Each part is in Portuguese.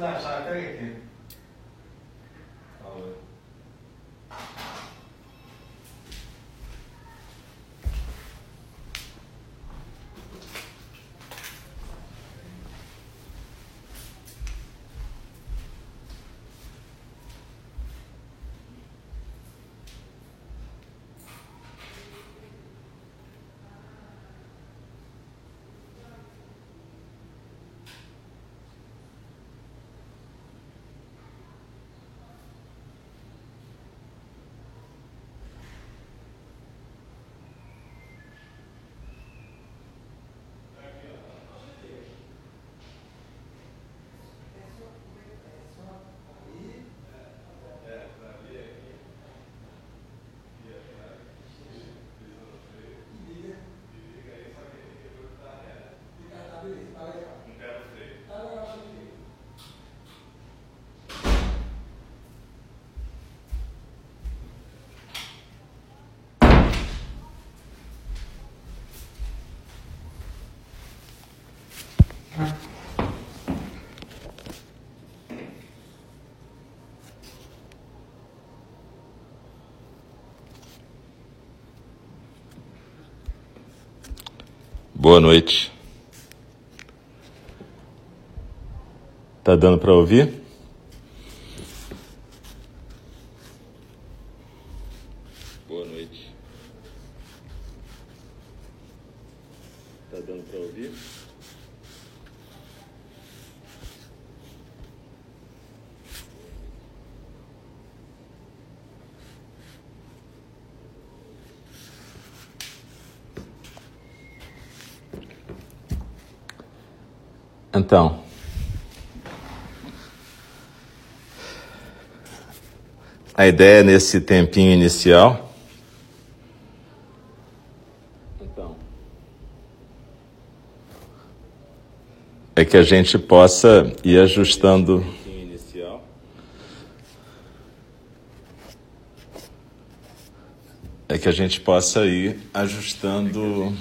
Ah, eu vou te dar a Boa noite. Tá dando para ouvir? Boa noite. Tá dando para ouvir? Então, a ideia nesse tempinho inicial. Então, é que a gente possa ir ajustando. É que a gente possa ir ajustando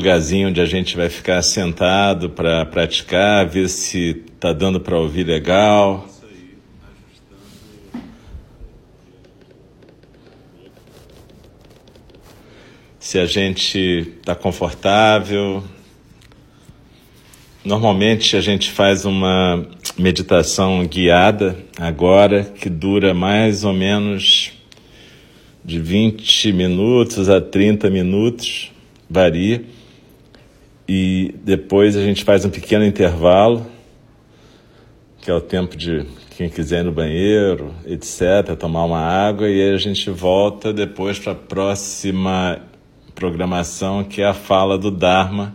lugarzinho onde a gente vai ficar sentado para praticar, ver se tá dando para ouvir legal. Se a gente está confortável. Normalmente a gente faz uma meditação guiada agora que dura mais ou menos de 20 minutos a 30 minutos varia. E depois a gente faz um pequeno intervalo, que é o tempo de quem quiser ir no banheiro, etc., tomar uma água, e aí a gente volta depois para a próxima programação, que é a fala do Dharma,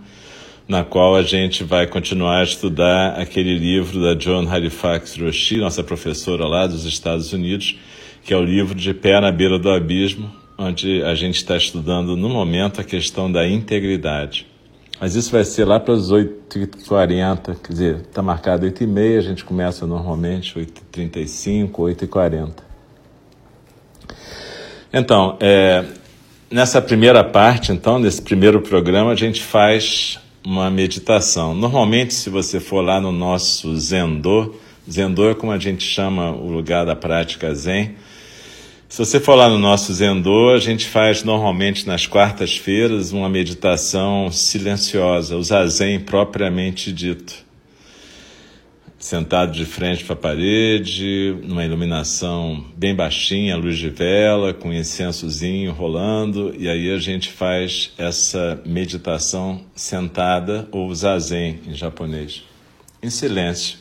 na qual a gente vai continuar a estudar aquele livro da John Halifax Roshi, nossa professora lá dos Estados Unidos, que é o livro de Pé na Beira do Abismo, onde a gente está estudando no momento a questão da integridade. Mas isso vai ser lá para as 8h40, quer dizer, está marcado 8h30, a gente começa normalmente 8h35, 8h40. Então, é, nessa primeira parte, então, nesse primeiro programa, a gente faz uma meditação. Normalmente, se você for lá no nosso Zendô, Zendô é como a gente chama o lugar da prática Zen, se você for lá no nosso Zendô, a gente faz normalmente nas quartas-feiras uma meditação silenciosa, o zazen propriamente dito. Sentado de frente para a parede, numa iluminação bem baixinha, luz de vela, com incensozinho rolando, e aí a gente faz essa meditação sentada, ou zazen em japonês, em silêncio,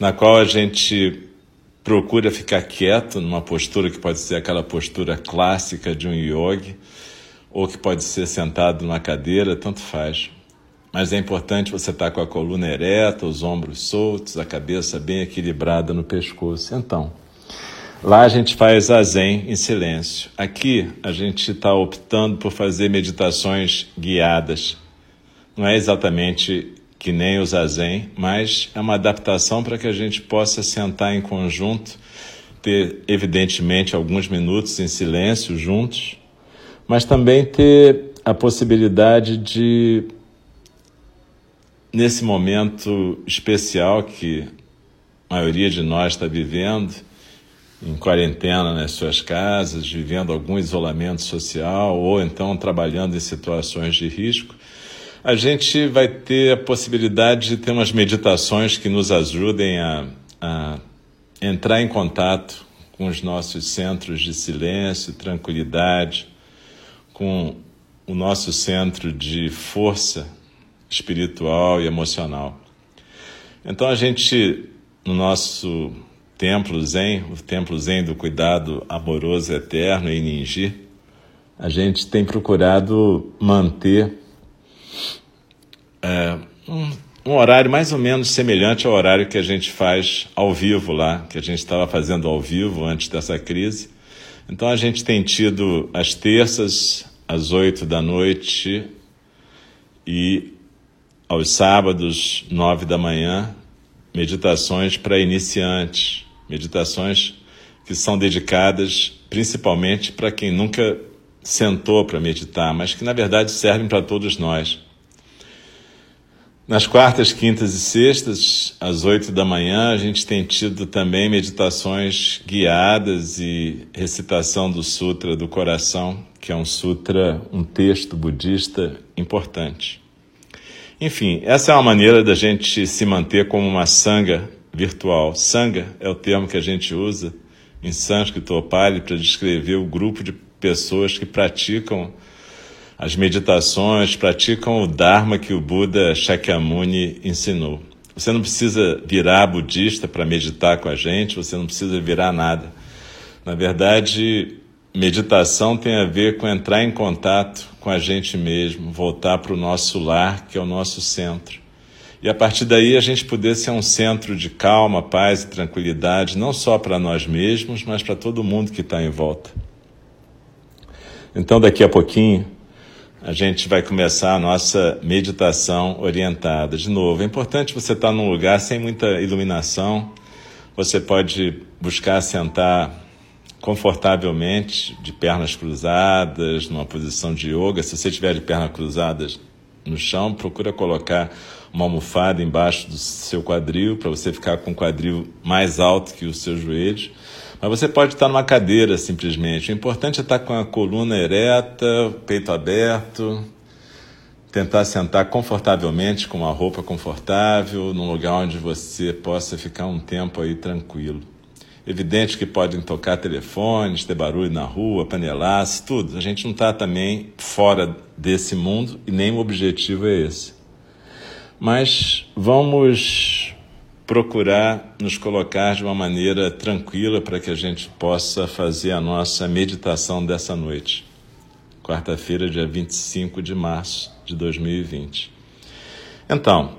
na qual a gente procura ficar quieto numa postura que pode ser aquela postura clássica de um yogi, ou que pode ser sentado numa cadeira, tanto faz. Mas é importante você estar com a coluna ereta, os ombros soltos, a cabeça bem equilibrada no pescoço. Então, lá a gente faz a zen em silêncio. Aqui a gente está optando por fazer meditações guiadas. Não é exatamente que nem o zazen, mas é uma adaptação para que a gente possa sentar em conjunto, ter evidentemente alguns minutos em silêncio juntos, mas também ter a possibilidade de nesse momento especial que a maioria de nós está vivendo, em quarentena nas suas casas, vivendo algum isolamento social ou então trabalhando em situações de risco, a gente vai ter a possibilidade de ter umas meditações que nos ajudem a, a entrar em contato com os nossos centros de silêncio, tranquilidade, com o nosso centro de força espiritual e emocional. Então a gente, no nosso templo Zen, o templo Zen do cuidado amoroso eterno em Ninji, a gente tem procurado manter é, um, um, horário mais ou menos semelhante ao horário que a gente faz ao vivo lá, que a gente estava fazendo ao vivo antes dessa crise. Então a gente tem tido as terças às oito da noite e aos sábados, nove da manhã, meditações para iniciantes, meditações que são dedicadas principalmente para quem nunca sentou para meditar, mas que na verdade servem para todos nós. Nas quartas, quintas e sextas, às oito da manhã, a gente tem tido também meditações guiadas e recitação do Sutra do Coração, que é um sutra, um texto budista importante. Enfim, essa é uma maneira da gente se manter como uma sanga virtual. Sanga é o termo que a gente usa em sânscrito ou pali para descrever o grupo de pessoas que praticam as meditações, praticam o Dharma que o Buda Shakyamuni ensinou. Você não precisa virar budista para meditar com a gente, você não precisa virar nada. Na verdade, meditação tem a ver com entrar em contato com a gente mesmo, voltar para o nosso lar, que é o nosso centro. E a partir daí a gente poder ser um centro de calma, paz e tranquilidade, não só para nós mesmos, mas para todo mundo que está em volta. Então, daqui a pouquinho, a gente vai começar a nossa meditação orientada. De novo, é importante você estar num lugar sem muita iluminação. Você pode buscar sentar confortavelmente, de pernas cruzadas, numa posição de yoga. Se você estiver de pernas cruzadas no chão, procura colocar uma almofada embaixo do seu quadril para você ficar com o quadril mais alto que os seus joelhos. Mas você pode estar numa cadeira simplesmente. O importante é estar com a coluna ereta, peito aberto, tentar sentar confortavelmente com uma roupa confortável, num lugar onde você possa ficar um tempo aí tranquilo. Evidente que podem tocar telefones, ter barulho na rua, panelaço, tudo. A gente não está também fora desse mundo e nem o objetivo é esse. Mas vamos procurar nos colocar de uma maneira tranquila para que a gente possa fazer a nossa meditação dessa noite. Quarta-feira, dia 25 de março de 2020. Então,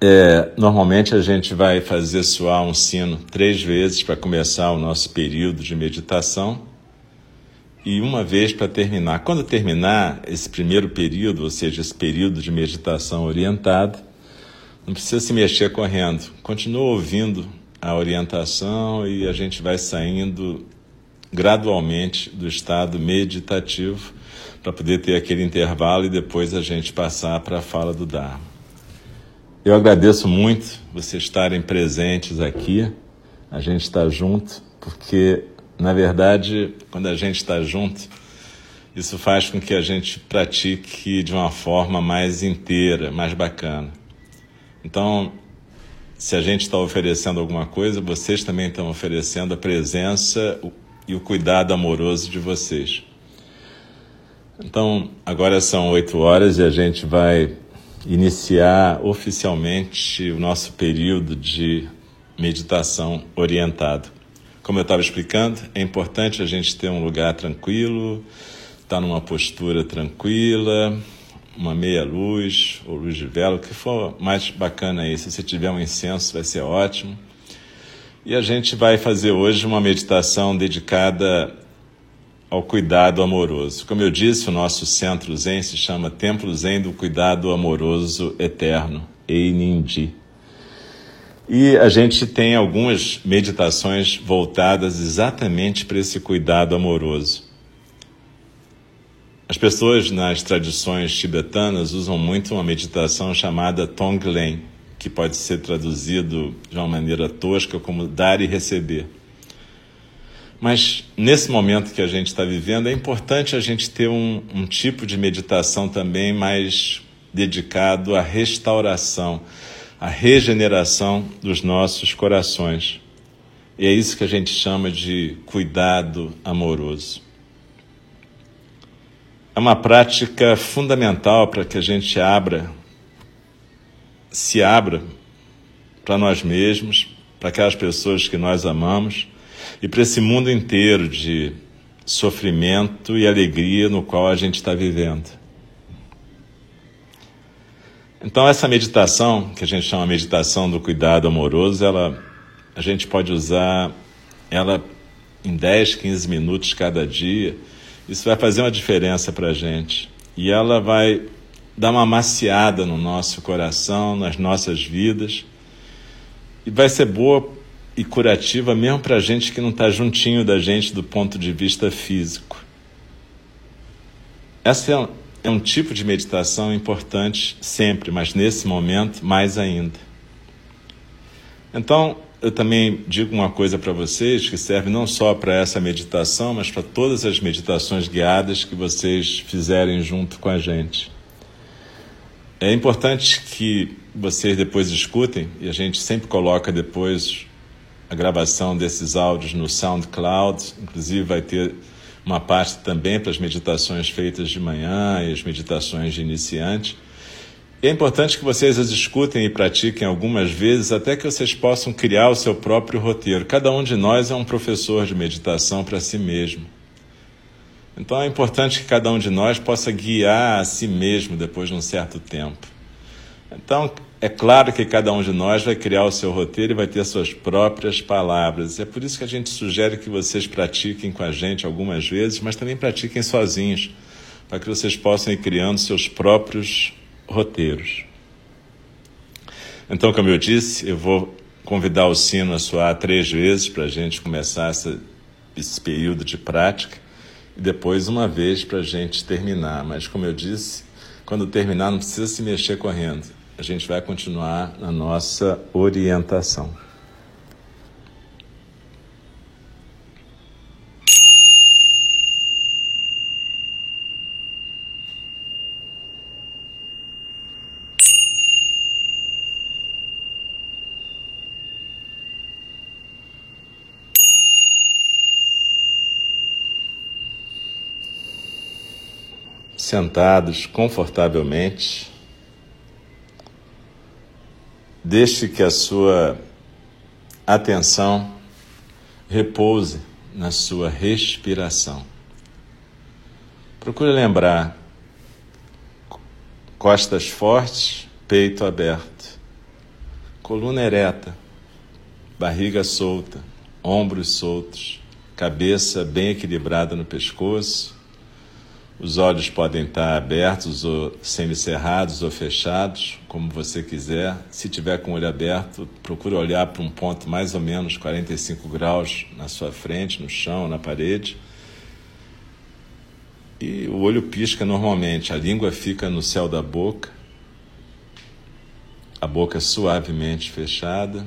é, normalmente a gente vai fazer soar um sino três vezes para começar o nosso período de meditação e uma vez para terminar. Quando terminar esse primeiro período, ou seja, esse período de meditação orientada, não precisa se mexer correndo. Continua ouvindo a orientação e a gente vai saindo gradualmente do estado meditativo para poder ter aquele intervalo e depois a gente passar para a fala do Dharma. Eu agradeço muito vocês estarem presentes aqui, a gente está junto, porque, na verdade, quando a gente está junto, isso faz com que a gente pratique de uma forma mais inteira, mais bacana. Então, se a gente está oferecendo alguma coisa, vocês também estão oferecendo a presença e o cuidado amoroso de vocês. Então, agora são oito horas e a gente vai iniciar oficialmente o nosso período de meditação orientado. Como eu estava explicando, é importante a gente ter um lugar tranquilo, estar tá numa postura tranquila, uma meia luz ou luz de vela, o que for mais bacana aí. Se você tiver um incenso, vai ser ótimo. E a gente vai fazer hoje uma meditação dedicada ao cuidado amoroso. Como eu disse, o nosso centro Zen se chama Templo Zen do Cuidado Amoroso Eterno, Eininji. E a gente tem algumas meditações voltadas exatamente para esse cuidado amoroso. As pessoas nas tradições tibetanas usam muito uma meditação chamada Tonglen, que pode ser traduzido de uma maneira tosca como dar e receber. Mas nesse momento que a gente está vivendo, é importante a gente ter um, um tipo de meditação também mais dedicado à restauração, à regeneração dos nossos corações. E é isso que a gente chama de cuidado amoroso. É uma prática fundamental para que a gente abra, se abra para nós mesmos, para aquelas pessoas que nós amamos e para esse mundo inteiro de sofrimento e alegria no qual a gente está vivendo. Então essa meditação, que a gente chama meditação do cuidado amoroso, ela a gente pode usar ela em 10, 15 minutos cada dia. Isso vai fazer uma diferença para a gente. E ela vai dar uma maciada no nosso coração, nas nossas vidas. E vai ser boa e curativa mesmo para a gente que não está juntinho da gente do ponto de vista físico. Essa é é um tipo de meditação importante sempre, mas nesse momento mais ainda. Então, eu também digo uma coisa para vocês que serve não só para essa meditação, mas para todas as meditações guiadas que vocês fizerem junto com a gente. É importante que vocês depois escutem, e a gente sempre coloca depois a gravação desses áudios no SoundCloud, inclusive vai ter uma parte também para as meditações feitas de manhã e as meditações de iniciante. E é importante que vocês as escutem e pratiquem algumas vezes até que vocês possam criar o seu próprio roteiro. Cada um de nós é um professor de meditação para si mesmo. Então é importante que cada um de nós possa guiar a si mesmo depois de um certo tempo. Então, é claro que cada um de nós vai criar o seu roteiro e vai ter suas próprias palavras. É por isso que a gente sugere que vocês pratiquem com a gente algumas vezes, mas também pratiquem sozinhos, para que vocês possam ir criando seus próprios roteiros. Então, como eu disse, eu vou convidar o sino a soar três vezes para a gente começar essa, esse período de prática e depois uma vez para a gente terminar. Mas, como eu disse, quando terminar, não precisa se mexer correndo a gente vai continuar na nossa orientação. Sentados confortavelmente, Deixe que a sua atenção repouse na sua respiração. Procure lembrar costas fortes, peito aberto, coluna ereta, barriga solta, ombros soltos, cabeça bem equilibrada no pescoço, os olhos podem estar abertos ou semicerrados ou fechados, como você quiser. Se tiver com o olho aberto, procure olhar para um ponto mais ou menos 45 graus na sua frente, no chão, na parede. E o olho pisca normalmente, a língua fica no céu da boca, a boca suavemente fechada.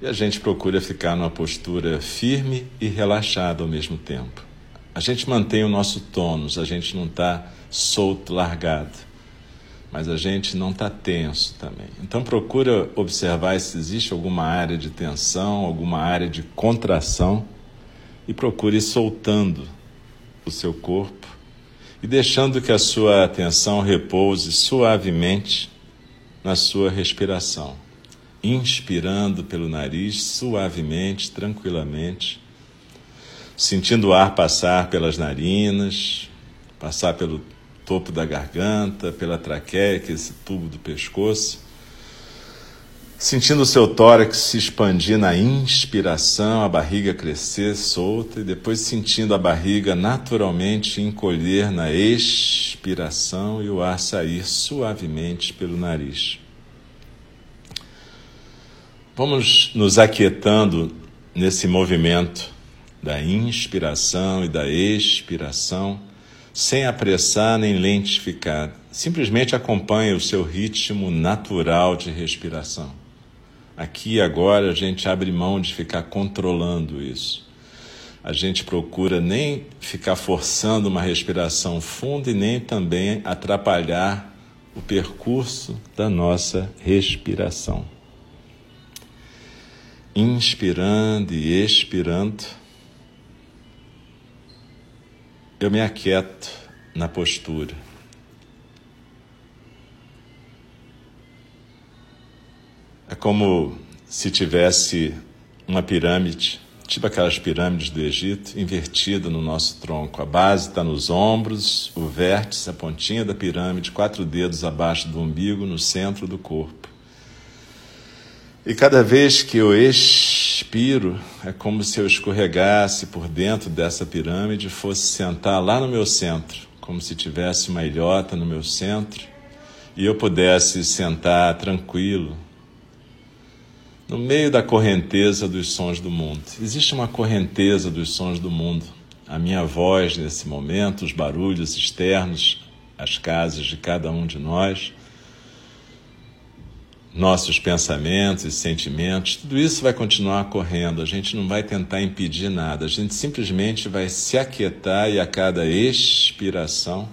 E a gente procura ficar numa postura firme e relaxada ao mesmo tempo. A gente mantém o nosso tônus, a gente não está solto, largado, mas a gente não está tenso também. Então procura observar se existe alguma área de tensão, alguma área de contração e procure soltando o seu corpo e deixando que a sua atenção repouse suavemente na sua respiração. Inspirando pelo nariz suavemente, tranquilamente sentindo o ar passar pelas narinas, passar pelo topo da garganta, pela traqueia, que é esse tubo do pescoço, sentindo o seu tórax se expandir na inspiração, a barriga crescer solta e depois sentindo a barriga naturalmente encolher na expiração e o ar sair suavemente pelo nariz. Vamos nos aquietando nesse movimento da inspiração e da expiração, sem apressar nem lentificar. Simplesmente acompanhe o seu ritmo natural de respiração. Aqui e agora a gente abre mão de ficar controlando isso. A gente procura nem ficar forçando uma respiração funda e nem também atrapalhar o percurso da nossa respiração. Inspirando e expirando, eu me aquieto na postura. É como se tivesse uma pirâmide, tipo aquelas pirâmides do Egito, invertida no nosso tronco. A base está nos ombros, o vértice, a pontinha da pirâmide, quatro dedos abaixo do umbigo, no centro do corpo. E cada vez que eu expiro, é como se eu escorregasse por dentro dessa pirâmide fosse sentar lá no meu centro, como se tivesse uma ilhota no meu centro e eu pudesse sentar tranquilo, no meio da correnteza dos sons do mundo. Existe uma correnteza dos sons do mundo. A minha voz nesse momento, os barulhos externos, as casas de cada um de nós, nossos pensamentos e sentimentos, tudo isso vai continuar correndo. A gente não vai tentar impedir nada. A gente simplesmente vai se aquietar e a cada expiração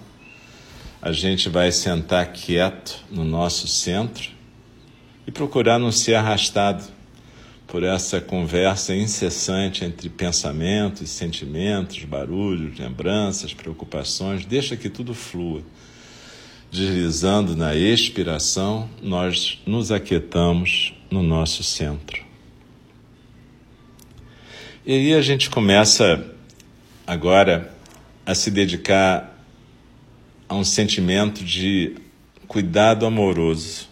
a gente vai sentar quieto no nosso centro e procurar não ser arrastado por essa conversa incessante entre pensamentos, sentimentos, barulhos, lembranças, preocupações. Deixa que tudo flua. Deslizando na expiração, nós nos aquietamos no nosso centro. E aí a gente começa agora a se dedicar a um sentimento de cuidado amoroso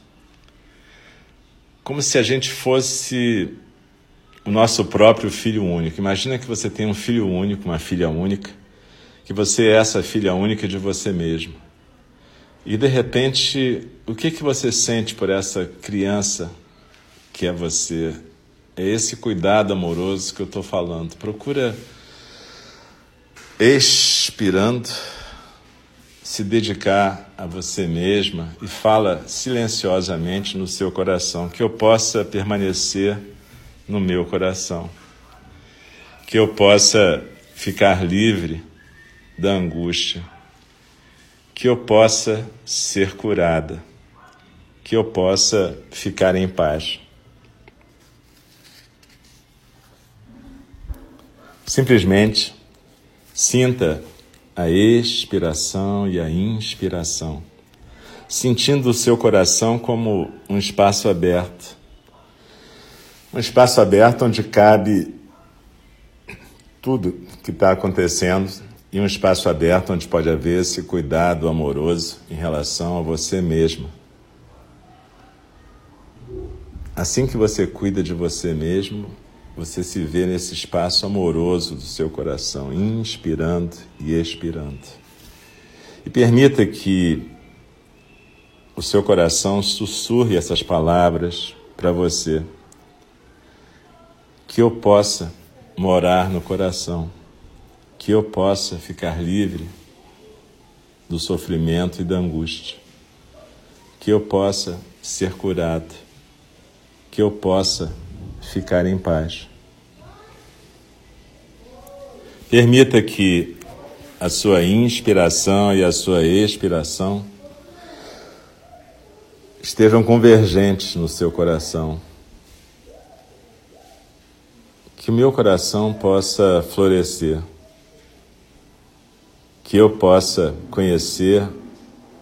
como se a gente fosse o nosso próprio filho único. Imagina que você tem um filho único, uma filha única, que você é essa filha única de você mesmo. E de repente, o que que você sente por essa criança que é você? É esse cuidado amoroso que eu estou falando. Procura expirando se dedicar a você mesma e fala silenciosamente no seu coração, que eu possa permanecer no meu coração, que eu possa ficar livre da angústia, que eu possa ser curada, que eu possa ficar em paz. Simplesmente sinta a expiração e a inspiração, sentindo o seu coração como um espaço aberto. Um espaço aberto onde cabe tudo que está acontecendo e um espaço aberto onde pode haver esse cuidado amoroso em relação a você mesmo. Assim que você cuida de você mesmo, você se vê nesse espaço amoroso do seu coração, inspirando e expirando. E permita que o seu coração sussurre essas palavras para você. Que eu possa morar no coração, que eu possa ficar livre do sofrimento e da angústia, que eu possa ser curado, que eu possa ficar em paz. Permita que a sua inspiração e a sua expiração estejam convergentes no seu coração. Que o meu coração possa florescer, que eu possa conhecer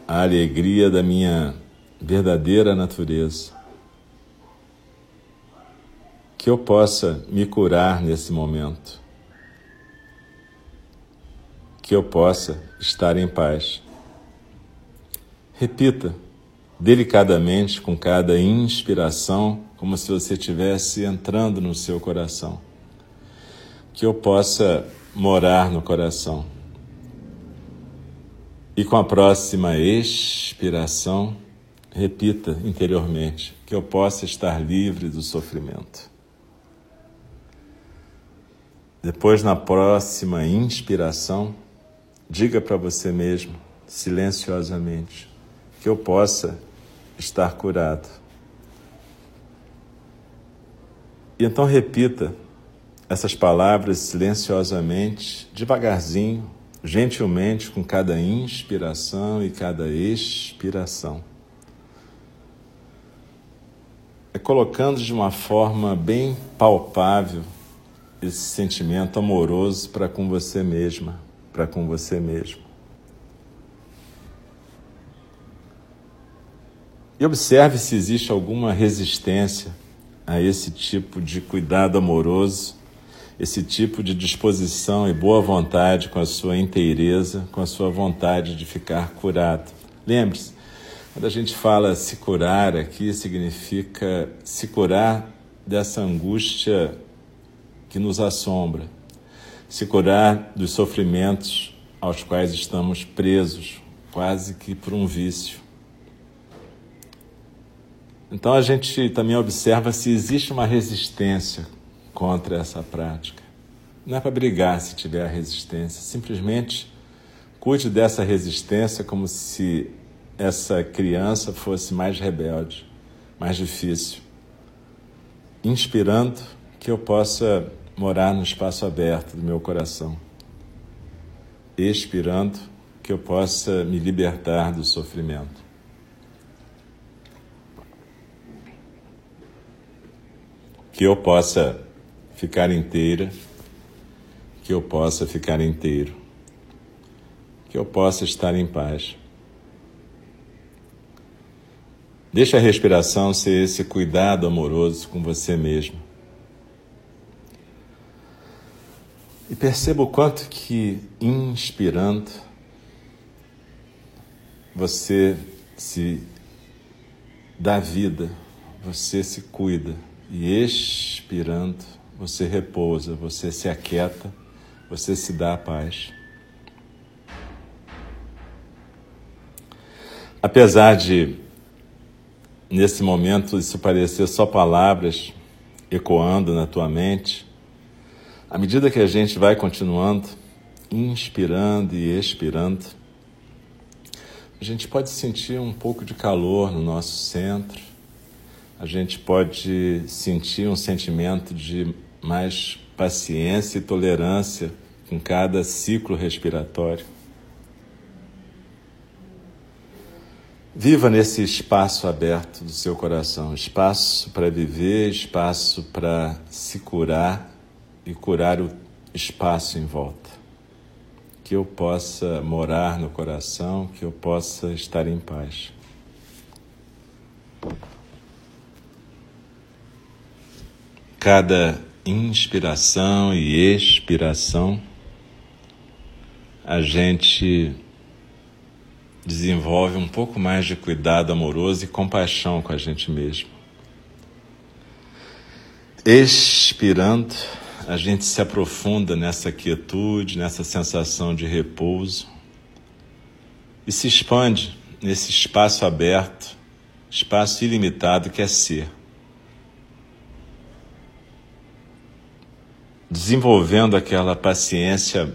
a alegria da minha verdadeira natureza, que eu possa me curar nesse momento que eu possa estar em paz. Repita delicadamente com cada inspiração, como se você estivesse entrando no seu coração. Que eu possa morar no coração. E com a próxima expiração, repita interiormente que eu possa estar livre do sofrimento. Depois, na próxima inspiração, diga para você mesmo, silenciosamente, que eu possa estar curado. E então repita essas palavras silenciosamente, devagarzinho, gentilmente, com cada inspiração e cada expiração. É colocando de uma forma bem palpável esse sentimento amoroso para com você mesma, para com você mesmo. E observe se existe alguma resistência a esse tipo de cuidado amoroso, esse tipo de disposição e boa vontade com a sua inteireza, com a sua vontade de ficar curado. Lembre-se, quando a gente fala se curar aqui, significa se curar dessa angústia que nos assombra, se curar dos sofrimentos aos quais estamos presos, quase que por um vício. Então a gente também observa se existe uma resistência contra essa prática. Não é para brigar se tiver resistência, simplesmente cuide dessa resistência como se essa criança fosse mais rebelde, mais difícil. Inspirando que eu possa morar no espaço aberto do meu coração. Expirando que eu possa me libertar do sofrimento. que eu possa ficar inteira, que eu possa ficar inteiro, que eu possa estar em paz. Deixa a respiração ser esse cuidado amoroso com você mesmo. E perceba o quanto que inspirando você se dá vida, você se cuida e expirando, você repousa, você se aquieta, você se dá a paz. Apesar de, nesse momento, isso parecer só palavras ecoando na tua mente, à medida que a gente vai continuando, inspirando e expirando, a gente pode sentir um pouco de calor no nosso centro, a gente pode sentir um sentimento de mais paciência e tolerância com cada ciclo respiratório. Viva nesse espaço aberto do seu coração espaço para viver, espaço para se curar e curar o espaço em volta. Que eu possa morar no coração, que eu possa estar em paz. cada inspiração e expiração, a gente desenvolve um pouco mais de cuidado amoroso e compaixão com a gente mesmo. Expirando, a gente se aprofunda nessa quietude, nessa sensação de repouso e se expande nesse espaço aberto, espaço ilimitado que é ser. Desenvolvendo aquela paciência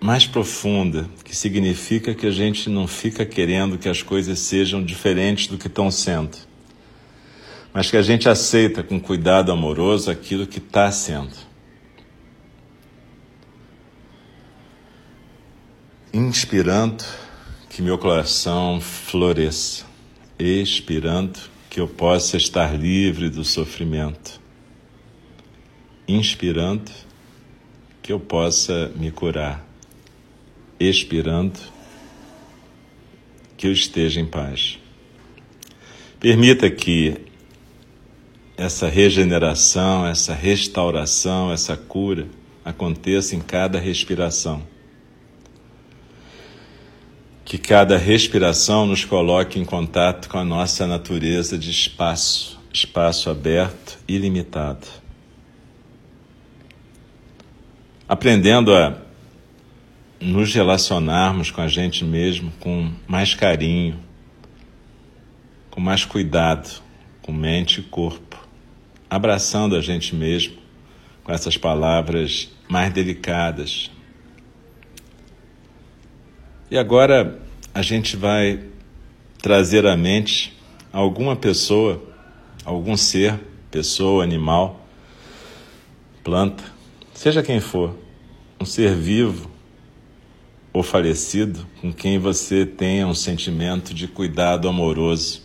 mais profunda, que significa que a gente não fica querendo que as coisas sejam diferentes do que estão sendo, mas que a gente aceita com cuidado amoroso aquilo que está sendo. Inspirando, que meu coração floresça, expirando, que eu possa estar livre do sofrimento inspirando, que eu possa me curar, expirando, que eu esteja em paz. Permita que essa regeneração, essa restauração, essa cura aconteça em cada respiração. Que cada respiração nos coloque em contato com a nossa natureza de espaço, espaço aberto, ilimitado aprendendo a nos relacionarmos com a gente mesmo com mais carinho, com mais cuidado, com mente e corpo, abraçando a gente mesmo com essas palavras mais delicadas, E agora a gente vai trazer à mente alguma pessoa, algum ser, pessoa, animal, planta, seja quem for, um ser vivo ou falecido com quem você tenha um sentimento de cuidado amoroso.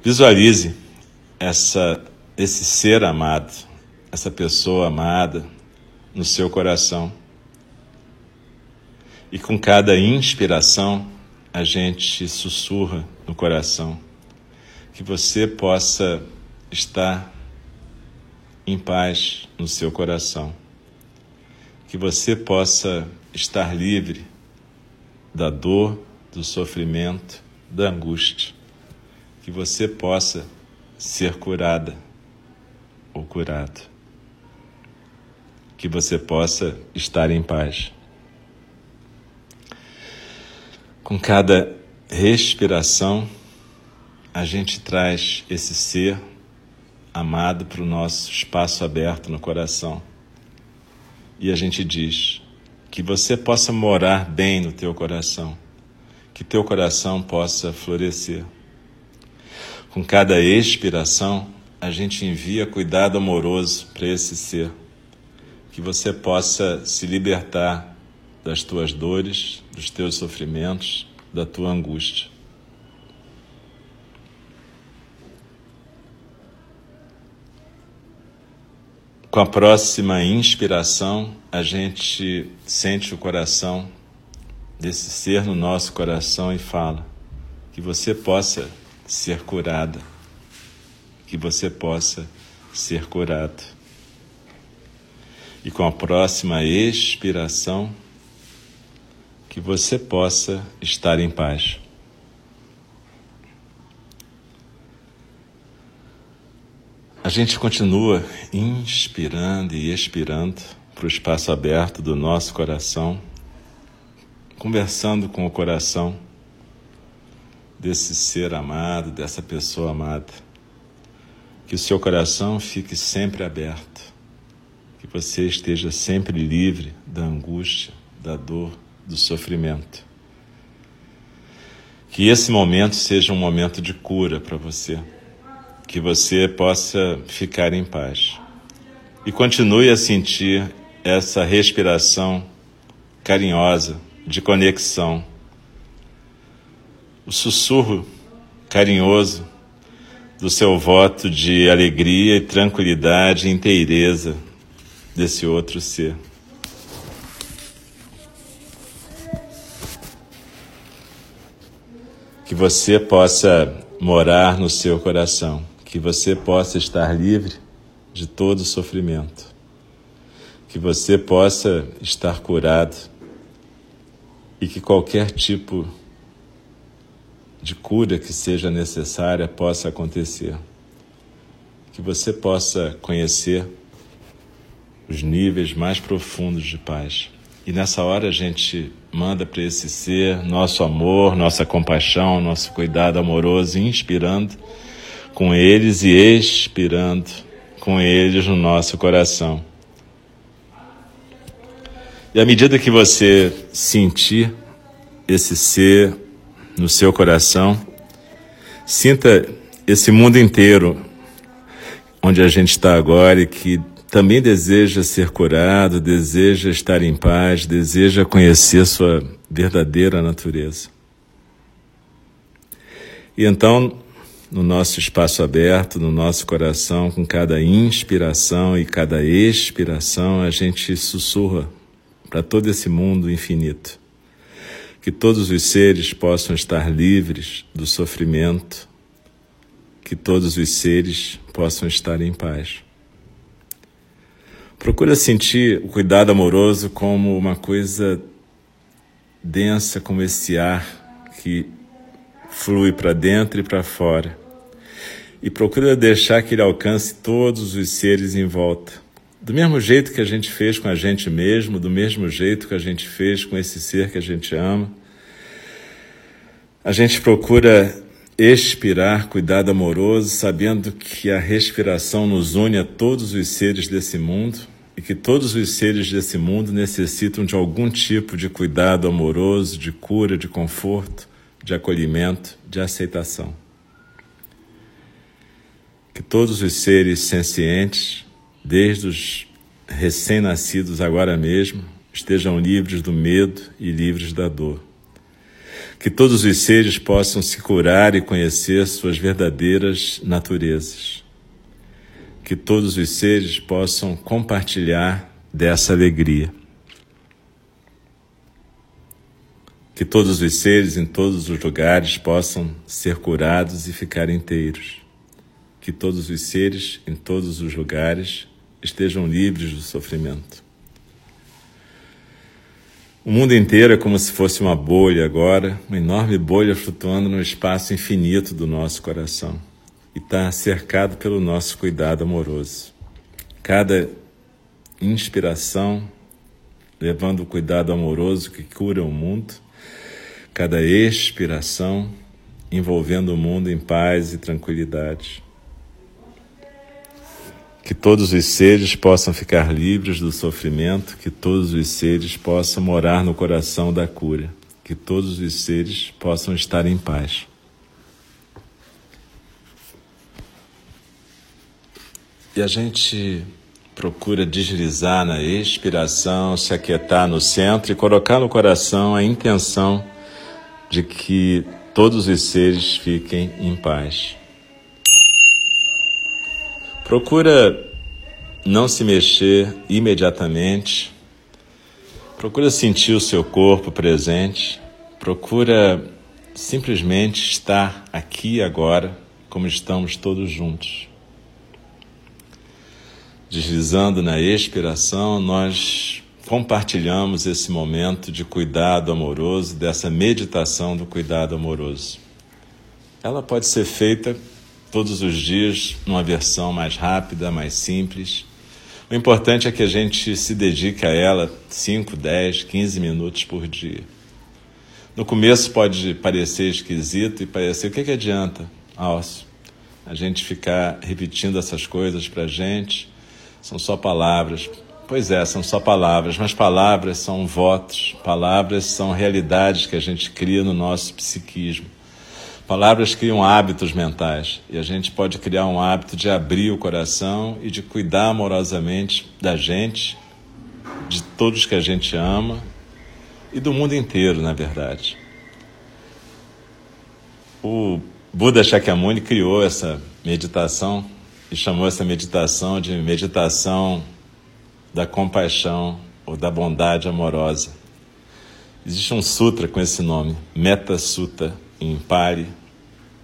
Visualize essa, esse ser amado, essa pessoa amada no seu coração. E com cada inspiração, a gente sussurra no coração que você possa estar em paz no seu coração, que você possa estar livre da dor, do sofrimento, da angústia, que você possa ser curada ou curado, que você possa estar em paz. Com cada respiração, a gente traz esse ser amado para o nosso espaço aberto no coração. E a gente diz que você possa morar bem no teu coração, que teu coração possa florescer. Com cada expiração, a gente envia cuidado amoroso para esse ser, que você possa se libertar das tuas dores, dos teus sofrimentos, da tua angústia. Com a próxima inspiração, a gente sente o coração desse ser no nosso coração e fala que você possa ser curada, que você possa ser curado. E com a próxima expiração, que você possa estar em paz. A gente continua inspirando e expirando para o espaço aberto do nosso coração, conversando com o coração desse ser amado, dessa pessoa amada. Que o seu coração fique sempre aberto, que você esteja sempre livre da angústia, da dor, do sofrimento. Que esse momento seja um momento de cura para você, que você possa ficar em paz. E continue a sentir essa respiração carinhosa, de conexão, o sussurro carinhoso do seu voto de alegria e tranquilidade e inteireza desse outro ser. que você possa morar no seu coração, que você possa estar livre de todo sofrimento, que você possa estar curado e que qualquer tipo de cura que seja necessária possa acontecer. Que você possa conhecer os níveis mais profundos de paz. E nessa hora a gente manda para esse ser nosso amor, nossa compaixão, nosso cuidado amoroso, inspirando com eles e expirando com eles no nosso coração. E à medida que você sentir esse ser no seu coração, sinta esse mundo inteiro onde a gente está agora e que também deseja ser curado, deseja estar em paz, deseja conhecer sua verdadeira natureza. E então, no nosso espaço aberto, no nosso coração, com cada inspiração e cada expiração, a gente sussurra para todo esse mundo infinito. Que todos os seres possam estar livres do sofrimento, que todos os seres possam estar em paz. Procura sentir o cuidado amoroso como uma coisa densa, como esse ar que flui para dentro e para fora. E procura deixar que ele alcance todos os seres em volta. Do mesmo jeito que a gente fez com a gente mesmo, do mesmo jeito que a gente fez com esse ser que a gente ama. A gente procura expirar cuidado amoroso, sabendo que a respiração nos une a todos os seres desse mundo e que todos os seres desse mundo necessitam de algum tipo de cuidado amoroso, de cura, de conforto, de acolhimento, de aceitação. Que todos os seres sencientes, desde os recém-nascidos agora mesmo, estejam livres do medo e livres da dor. Que todos os seres possam se curar e conhecer suas verdadeiras naturezas que todos os seres possam compartilhar dessa alegria. Que todos os seres em todos os lugares possam ser curados e ficar inteiros. Que todos os seres em todos os lugares estejam livres do sofrimento. O mundo inteiro é como se fosse uma bolha agora, uma enorme bolha flutuando no espaço infinito do nosso coração e está cercado pelo nosso cuidado amoroso. Cada inspiração levando o cuidado amoroso que cura o mundo, cada expiração envolvendo o mundo em paz e tranquilidade. Que todos os seres possam ficar livres do sofrimento, que todos os seres possam morar no coração da cura, que todos os seres possam estar em paz. E a gente procura deslizar na expiração, se aquietar no centro e colocar no coração a intenção de que todos os seres fiquem em paz. Procura não se mexer imediatamente. Procura sentir o seu corpo presente. Procura simplesmente estar aqui agora, como estamos todos juntos. Deslizando na expiração, nós compartilhamos esse momento de cuidado amoroso, dessa meditação do cuidado amoroso. Ela pode ser feita todos os dias numa versão mais rápida, mais simples. O importante é que a gente se dedique a ela 5, 10, 15 minutos por dia. No começo pode parecer esquisito e parecer o que, que adianta, Alcio, a gente ficar repetindo essas coisas para a gente são só palavras. Pois é, são só palavras, mas palavras são votos, palavras são realidades que a gente cria no nosso psiquismo. Palavras criam hábitos mentais e a gente pode criar um hábito de abrir o coração e de cuidar amorosamente da gente, de todos que a gente ama e do mundo inteiro, na verdade. O Buda Shakyamuni criou essa meditação e chamou essa meditação de meditação da compaixão ou da bondade amorosa. Existe um sutra com esse nome, Metta Sutta em Pali,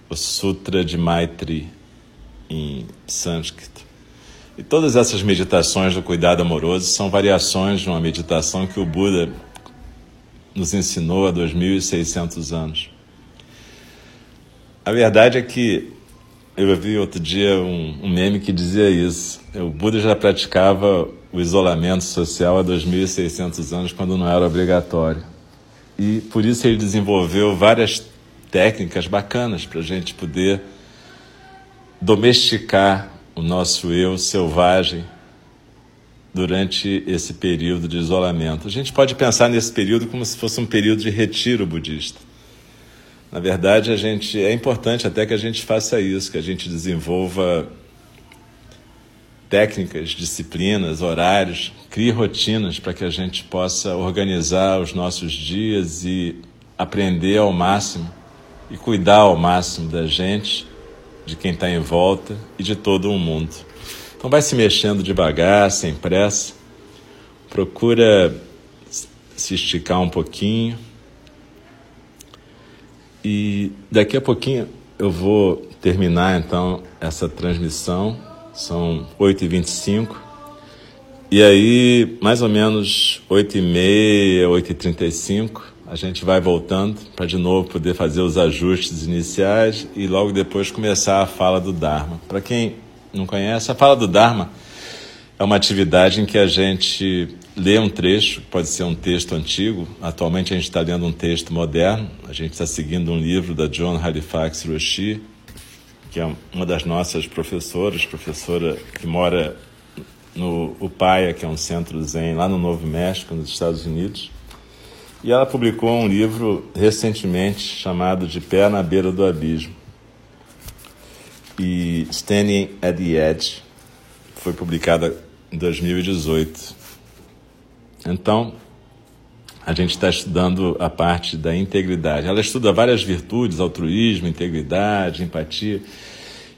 o Sutra de Maitri em sânscrito. E todas essas meditações do cuidado amoroso são variações de uma meditação que o Buda nos ensinou há 2.600 anos. A verdade é que eu vi outro dia um, um, meme que dizia isso. O Buda já praticava o isolamento social há 2.600 anos, quando não era obrigatório. E por isso ele desenvolveu várias técnicas bacanas para a gente poder domesticar o nosso eu selvagem durante esse período de isolamento. A gente pode pensar nesse período como se fosse um período de retiro budista. Na verdade, a gente é importante até que a gente faça isso, que a gente desenvolva técnicas, disciplinas, horários, crie rotinas para que a gente possa organizar os nossos dias e aprender ao máximo e cuidar ao máximo da gente, de quem está em volta e de todo o mundo. Então vai se mexendo devagar, sem pressa. Procura se esticar um pouquinho e daqui a pouquinho eu vou terminar então essa transmissão, são 8h25. E aí, mais ou menos 8h30, 8h35, a gente vai voltando para de novo poder fazer os ajustes iniciais e logo depois começar a fala do Dharma. Para quem não conhece, a fala do Dharma é uma atividade em que a gente lê um trecho, pode ser um texto antigo. Atualmente a gente está lendo um texto moderno. A gente está seguindo um livro da John Halifax Roshi, que é uma das nossas professoras, professora que mora no Upaya, que é um centro zen lá no Novo México, nos Estados Unidos. E ela publicou um livro recentemente chamado De Pé na Beira do Abismo. E Standing at the Edge foi publicada em 2018. Então, a gente está estudando a parte da integridade. Ela estuda várias virtudes, altruísmo, integridade, empatia,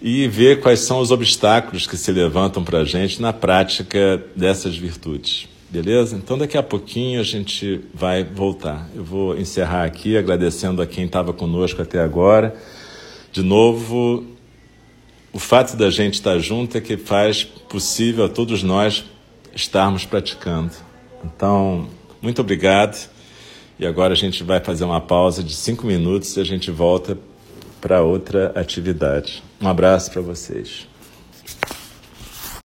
e vê quais são os obstáculos que se levantam para a gente na prática dessas virtudes. Beleza? Então daqui a pouquinho a gente vai voltar. Eu vou encerrar aqui agradecendo a quem estava conosco até agora. De novo, o fato da gente estar junto é que faz possível a todos nós estarmos praticando. Então, muito obrigado. E agora a gente vai fazer uma pausa de cinco minutos e a gente volta para outra atividade. Um abraço para vocês.